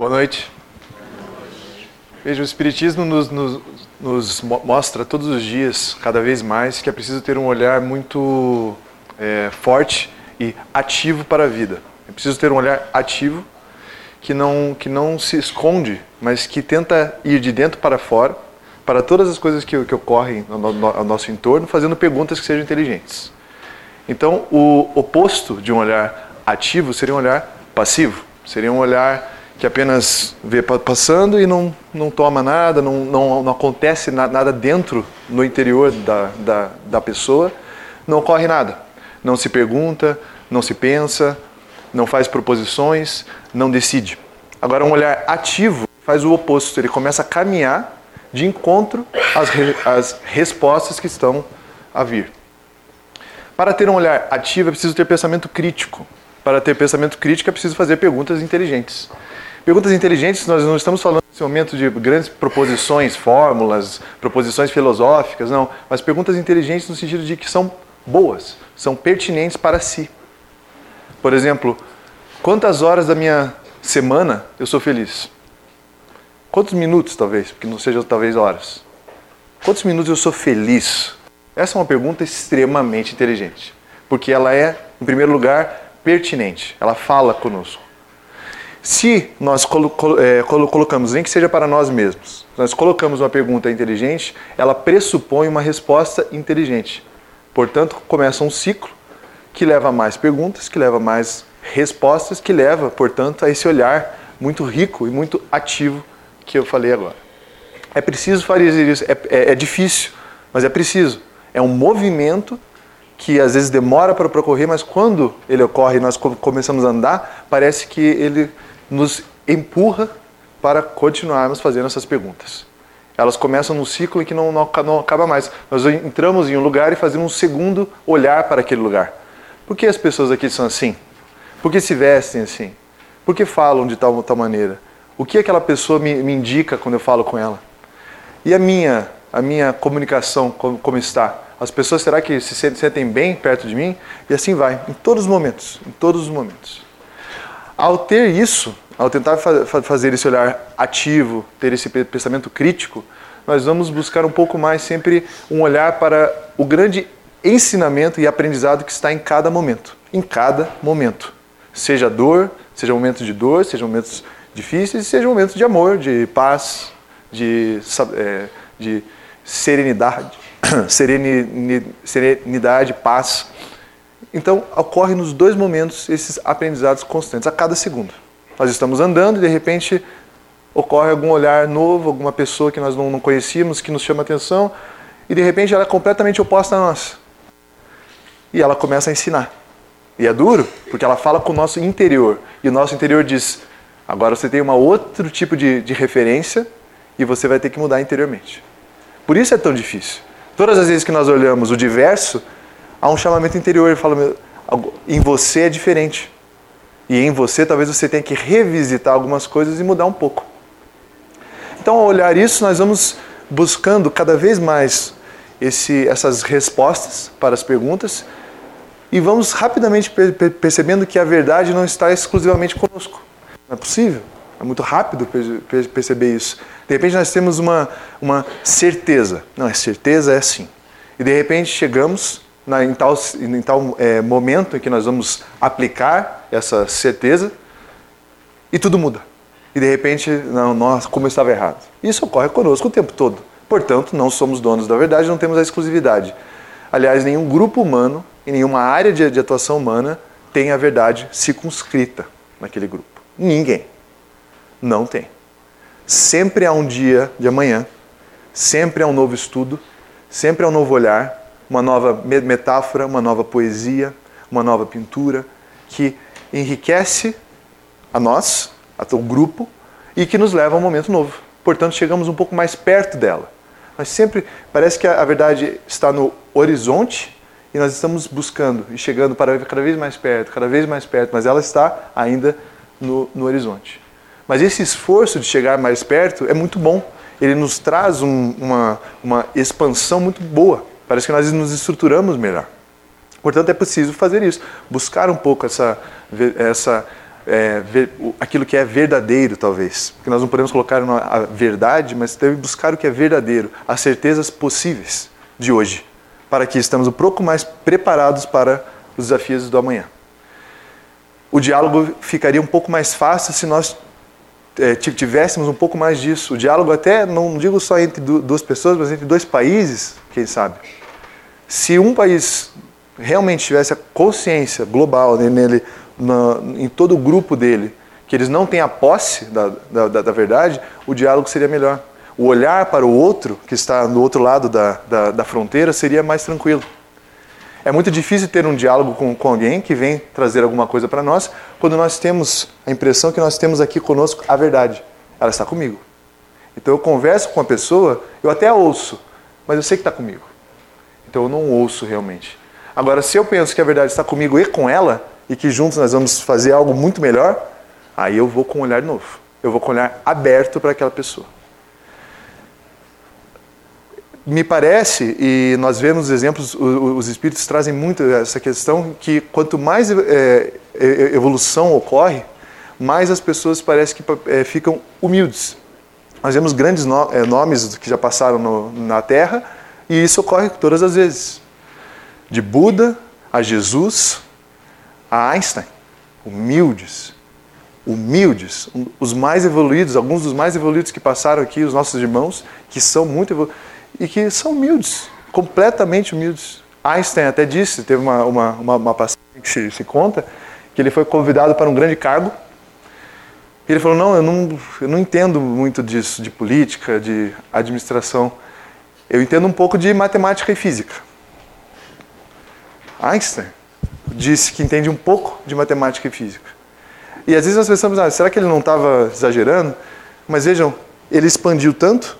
Boa noite. Veja, o Espiritismo nos, nos, nos, mostra todos os dias, cada vez mais, que é preciso ter um olhar muito é, forte e ativo para a vida. É preciso ter um olhar ativo que não, que não se esconde, mas que tenta ir de dentro para fora para todas as coisas que, que ocorrem no, ao nosso entorno, fazendo perguntas que sejam inteligentes. Então, o oposto de um olhar ativo seria um olhar passivo, seria um olhar que apenas vê passando e não, não toma nada, não, não, não acontece nada dentro, no interior da, da, da pessoa, não ocorre nada. Não se pergunta, não se pensa, não faz proposições, não decide. Agora, um olhar ativo faz o oposto, ele começa a caminhar de encontro às, re, às respostas que estão a vir. Para ter um olhar ativo é preciso ter pensamento crítico. Para ter pensamento crítico é preciso fazer perguntas inteligentes. Perguntas inteligentes, nós não estamos falando nesse momento de grandes proposições, fórmulas, proposições filosóficas, não, mas perguntas inteligentes no sentido de que são boas, são pertinentes para si. Por exemplo, quantas horas da minha semana eu sou feliz? Quantos minutos, talvez, porque não seja talvez horas? Quantos minutos eu sou feliz? Essa é uma pergunta extremamente inteligente, porque ela é, em primeiro lugar, pertinente, ela fala conosco. Se nós colo é, colocamos, nem que seja para nós mesmos, nós colocamos uma pergunta inteligente, ela pressupõe uma resposta inteligente. Portanto, começa um ciclo que leva a mais perguntas, que leva a mais respostas, que leva, portanto, a esse olhar muito rico e muito ativo que eu falei agora. É preciso fazer isso, é, é, é difícil, mas é preciso. É um movimento que às vezes demora para ocorrer, mas quando ele ocorre e nós começamos a andar, parece que ele nos empurra para continuarmos fazendo essas perguntas. Elas começam num ciclo em que não, não, não, acaba mais. Nós entramos em um lugar e fazemos um segundo olhar para aquele lugar. Por que as pessoas aqui são assim? Por que se vestem assim? Por que falam de tal, tal maneira? O que aquela pessoa me, me indica quando eu falo com ela? E a minha, a minha comunicação, como, como está? As pessoas, será que se sentem bem perto de mim? E assim vai, em todos os momentos, em todos os momentos. Ao ter isso, ao tentar fazer esse olhar ativo, ter esse pensamento crítico, nós vamos buscar um pouco mais sempre um olhar para o grande ensinamento e aprendizado que está em cada momento. Em cada momento. Seja dor, seja momentos de dor, seja momentos difíceis, seja momentos de amor, de paz, de, é, de serenidade, serenidade, paz. Então, ocorre nos dois momentos esses aprendizados constantes, a cada segundo. Nós estamos andando e, de repente, ocorre algum olhar novo, alguma pessoa que nós não, conhecíamos, que nos chama atenção, e, de repente, ela é completamente oposta a nós. E ela começa a ensinar. E é duro, porque ela fala com o nosso interior. E o nosso interior diz: agora você tem um outro tipo de, de referência e você vai ter que mudar interiormente. Por isso é tão difícil. Todas as vezes que nós olhamos o diverso, há um chamamento interior. Ele fala, em você é diferente. E em você talvez você tenha que revisitar algumas coisas e mudar um pouco. Então, ao olhar isso, nós vamos buscando cada vez mais esse, essas respostas para as perguntas e vamos rapidamente percebendo que a verdade não está exclusivamente conosco. Não é possível. É muito rápido perceber isso. De repente nós temos uma, uma certeza. Não, é certeza, é assim. E de repente chegamos na, em tal, em tal é, momento em que nós vamos aplicar essa certeza e tudo muda. E de repente, não, nós, como estava errado. Isso ocorre conosco o tempo todo. Portanto, não somos donos da verdade, não temos a exclusividade. Aliás, nenhum grupo humano e nenhuma área de, de atuação humana tem a verdade circunscrita naquele grupo. Ninguém. Não tem. Sempre há um dia de amanhã, sempre há um novo estudo, sempre há um novo olhar, uma nova metáfora, uma nova poesia, uma nova pintura que enriquece a nós, a o grupo, e que nos leva a um momento novo. Portanto, chegamos um pouco mais perto dela. Mas sempre parece que a verdade está no horizonte e nós estamos buscando e chegando para cada vez mais perto, cada vez mais perto, mas ela está ainda no, no horizonte. Mas esse esforço de chegar mais perto é muito bom. Ele nos traz um, uma, uma expansão muito boa. Parece que nós nos estruturamos melhor. Portanto, é preciso fazer isso, buscar um pouco essa, essa é, ver, aquilo que é verdadeiro, talvez. Porque nós não podemos colocar a verdade, mas deve buscar o que é verdadeiro, as certezas possíveis de hoje, para que estamos um pouco mais preparados para os desafios do amanhã. O diálogo ficaria um pouco mais fácil se nós é, tivéssemos um pouco mais disso. O diálogo até, não digo só entre duas pessoas, mas entre dois países, quem sabe. Se um país realmente tivesse a consciência global nele, na, em todo o grupo dele, que eles não têm a posse da, da, da, verdade, o diálogo seria melhor. O olhar para o outro, que está no outro lado da, da, da fronteira, seria mais tranquilo. É muito difícil ter um diálogo com, com alguém que vem trazer alguma coisa para nós, quando nós temos a impressão que nós temos aqui conosco a verdade. Ela está comigo. Então eu converso com a pessoa, eu até ouço, mas eu sei que está comigo. Então eu não ouço realmente. Agora, se eu penso que a verdade está comigo e com ela, e que juntos nós vamos fazer algo muito melhor, aí eu vou com um olhar novo. Eu vou com um olhar aberto para aquela pessoa. Me parece, e nós vemos exemplos, os espíritos trazem muito essa questão, que quanto mais é, evolução ocorre, mais as pessoas parecem que é, ficam humildes. Nós vemos grandes é, nomes que já passaram no, na Terra, e isso ocorre todas as vezes. De Buda a Jesus, a Einstein, humildes, humildes, os mais evoluídos, alguns dos mais evoluídos que passaram aqui, os nossos irmãos, que são muito evoluídos, e que são humildes, completamente humildes. Einstein até disse, teve uma, uma, uma, uma passagem que se, se, conta, que ele foi convidado para um grande cargo, ele falou, não eu, não, eu não entendo muito disso, de política, de administração, eu entendo um pouco de matemática e física. Einstein disse que entende um pouco de matemática e física. E às vezes nós pensamos, ah, será que ele não estava exagerando? Mas vejam, ele expandiu tanto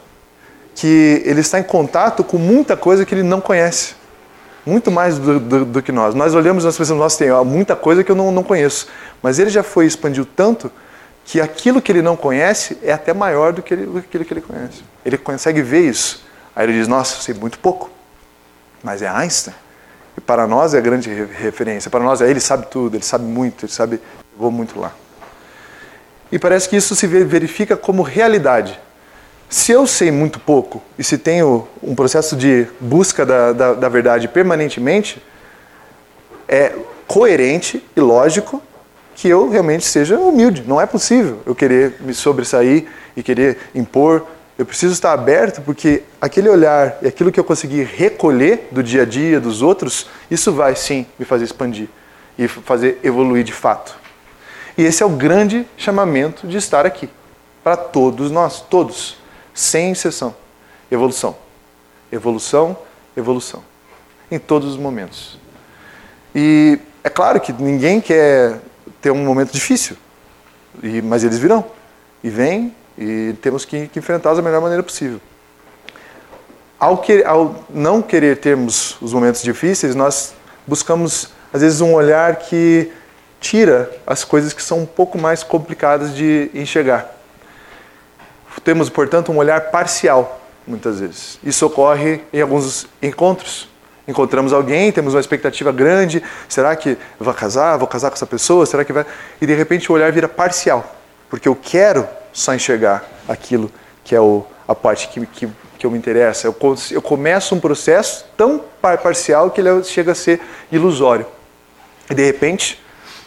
que ele está em contato com muita coisa que ele não conhece. Muito mais do, do, do que nós. Nós olhamos e nós pensamos, nossa, tem muita coisa que eu não, não conheço. Mas ele já foi expandiu tanto que aquilo que ele não conhece é até maior do que, ele, aquilo que ele conhece. Ele consegue ver isso. Aí ele diz, nossa, sei muito pouco. Mas é Einstein. E para nós é a grande referência. Para nós é ele sabe tudo, ele sabe muito, ele sabe, vou muito lá. E parece que isso se verifica como realidade. Se eu sei muito pouco e se tenho um processo de busca da, da, da verdade permanentemente, é coerente e lógico que eu realmente seja humilde. Não é possível eu querer me sobressair e querer impor eu preciso estar aberto porque aquele olhar e aquilo que eu consegui recolher do dia a dia dos outros, isso vai sim me fazer expandir e fazer evoluir de fato. E esse é o grande chamamento de estar aqui para todos nós, todos, sem exceção. Evolução. Evolução, evolução. Em todos os momentos. E é claro que ninguém quer ter um momento difícil, mas eles virão. E vêm e temos que, que enfrentá-los da melhor maneira possível. Ao, que, ao não querer termos os momentos difíceis, nós buscamos, às vezes, um olhar que tira as coisas que são um pouco mais complicadas de enxergar. Temos, portanto, um olhar parcial, muitas vezes. Isso ocorre em alguns encontros. Encontramos alguém, temos uma expectativa grande, será que vou casar, vou casar com essa pessoa, será que vai... E de repente o olhar vira parcial, porque eu quero só enxergar aquilo que é o, a parte que, que, que eu me interessa. Eu, eu começo um processo tão parcial que ele chega a ser ilusório. E de repente,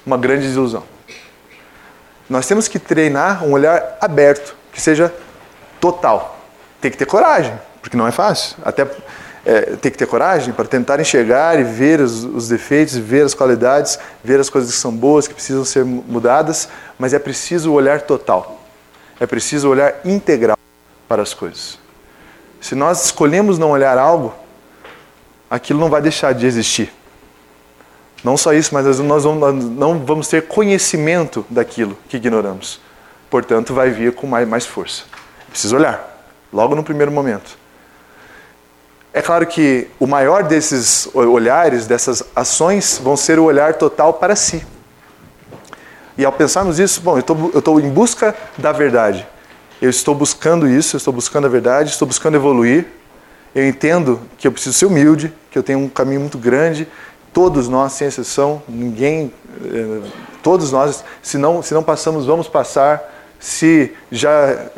uma grande desilusão. Nós temos que treinar um olhar aberto, que seja total. Tem que ter coragem, porque não é fácil. Até é, tem que ter coragem para tentar enxergar e ver os, os, defeitos, ver as qualidades, ver as coisas que são boas, que precisam ser mudadas, mas é preciso o olhar total. É preciso olhar integral para as coisas. Se nós escolhemos não olhar algo, aquilo não vai deixar de existir. Não só isso, mas nós não vamos ter conhecimento daquilo que ignoramos. Portanto, vai vir com mais, mais força. Precisa olhar, logo no primeiro momento. É claro que o maior desses olhares, dessas ações, vão ser o olhar total para si. E ao pensarmos isso, bom, eu estou em busca da verdade. Eu estou buscando isso, eu estou buscando a verdade, estou buscando evoluir. Eu entendo que eu preciso ser humilde, que eu tenho um caminho muito grande. Todos nós, sem exceção, ninguém todos nós, se não, se não passamos, vamos passar. Se já,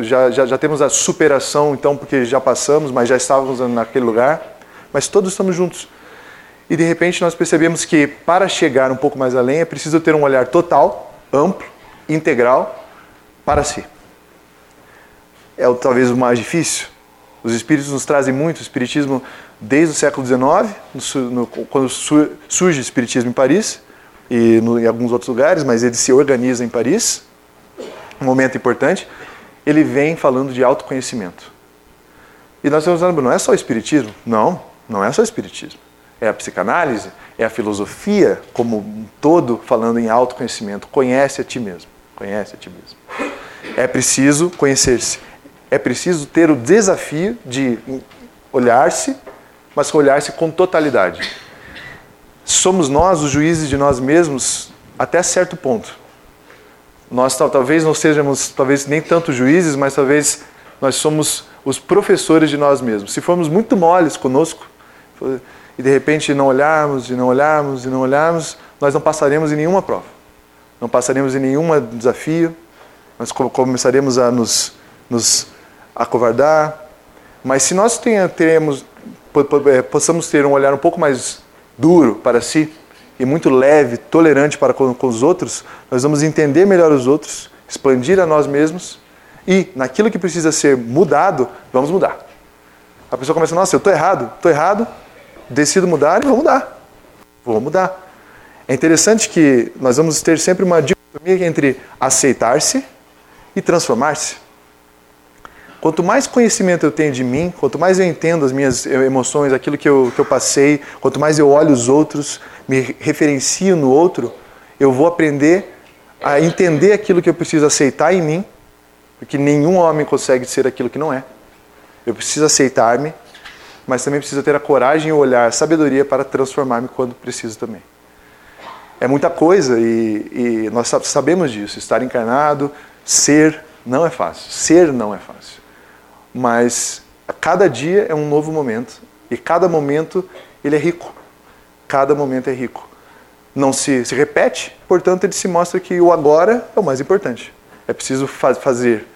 já, já, já temos a superação, então, porque já passamos, mas já estávamos naquele lugar. Mas todos estamos juntos. E de repente nós percebemos que para chegar um pouco mais além é preciso ter um olhar total, amplo, integral para si. É talvez o mais difícil. Os espíritos nos trazem muito, o espiritismo desde o século XIX, no, quando surge o espiritismo em Paris e no, em alguns outros lugares, mas ele se organiza em Paris, um momento importante, ele vem falando de autoconhecimento. E nós estamos falando, não é só o espiritismo? Não, não é só o espiritismo é a psicanálise, é a filosofia como um todo falando em autoconhecimento. Conhece a ti mesmo. Conhece a ti mesmo. É preciso conhecer-se. É preciso ter o desafio de olhar-se, mas olhar-se com totalidade. Somos nós os juízes de nós mesmos até certo ponto. Nós talvez não sejamos, talvez nem tanto juízes, mas talvez nós somos os professores de nós mesmos. Se formos muito moles conosco, e de repente não olharmos e não olharmos e não olharmos, nós não passaremos em nenhuma prova. Não passaremos em nenhum desafio, nós começaremos a nos, nos acovardar. Mas se nós teremos, é, possamos ter um olhar um pouco mais duro para si e muito leve, tolerante para com, com os outros, nós vamos entender melhor os outros, expandir a nós mesmos e naquilo que precisa ser mudado, vamos mudar. A pessoa começa, nossa, eu estou errado, estou errado, decido mudar e vou mudar. Vou mudar. É interessante que nós vamos ter sempre uma dicotomia entre aceitar-se e transformar-se. Quanto mais conhecimento eu tenho de mim, quanto mais eu entendo as minhas emoções, aquilo que eu, que eu passei, quanto mais eu olho os outros, me referencio no outro, eu vou aprender a entender aquilo que eu preciso aceitar em mim, porque nenhum homem consegue ser aquilo que não é. Eu preciso aceitar-me mas também preciso ter a coragem e o olhar, a sabedoria para transformar-me quando preciso também. É muita coisa e, e, nós sabemos disso. Estar encarnado, ser, não é fácil. Ser não é fácil. Mas cada dia é um novo momento e cada momento ele é rico. Cada momento é rico. Não se, se repete, portanto ele se mostra que o agora é o mais importante. É preciso fa fazer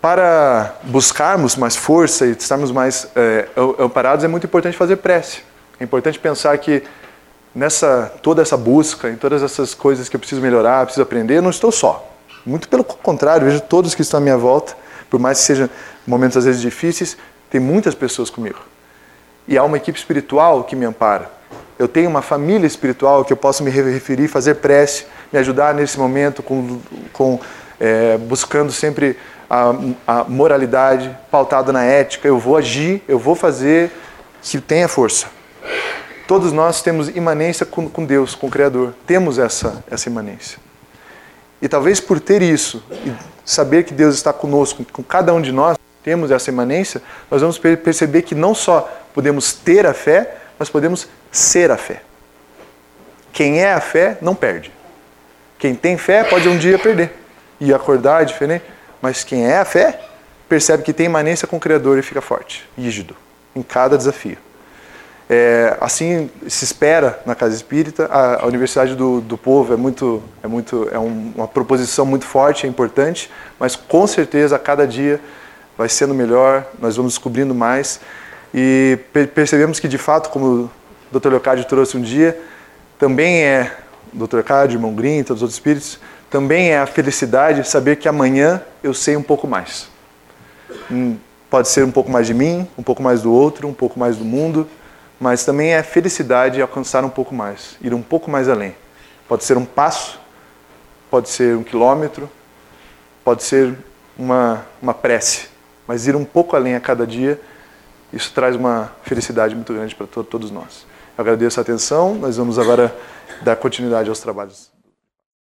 para buscarmos mais força e estarmos mais é, amparados, é muito importante fazer prece. É importante pensar que nessa toda essa busca, em todas essas coisas que eu preciso melhorar, preciso aprender, eu não estou só. Muito pelo contrário, vejo todos que estão à minha volta, por mais que sejam momentos às vezes difíceis, tem muitas pessoas comigo. E há uma equipe espiritual que me ampara. Eu tenho uma família espiritual que eu posso me referir, fazer prece, me ajudar nesse momento, com, com é, buscando sempre a, a moralidade pautada na ética, eu vou agir, eu vou fazer que tenha força. Todos nós temos imanência com, com Deus, com o Criador. Temos essa, essa imanência. E talvez por ter isso, e saber que Deus está conosco, com cada um de nós, temos essa imanência, nós vamos perceber que não só podemos ter a fé, mas podemos ser a fé. Quem é a fé não perde. Quem tem fé pode um dia perder e acordar diferente. Mas quem é a fé percebe que tem imanência com o Criador e fica forte, rígido, em cada desafio. É, assim se espera na casa espírita. A, a Universidade do, do, Povo é muito, é muito, é um, uma proposição muito forte, é importante, mas com certeza a cada dia vai sendo melhor. Nós vamos descobrindo mais e per percebemos que de fato, como o Dr. Leocádio trouxe um dia, também é Dr. Leocádio, irmão Green, todos os outros espíritos, também é a felicidade saber que amanhã eu sei um pouco mais. Hum, pode ser um pouco mais de mim, um pouco mais do outro, um pouco mais do mundo, mas também é felicidade alcançar um pouco mais, ir um pouco mais além. Pode ser um passo, pode ser um quilômetro, pode ser uma, uma prece, mas ir um pouco além a cada dia, isso traz uma felicidade muito grande para to todos nós. Eu agradeço a atenção, nós vamos agora dar continuidade aos trabalhos.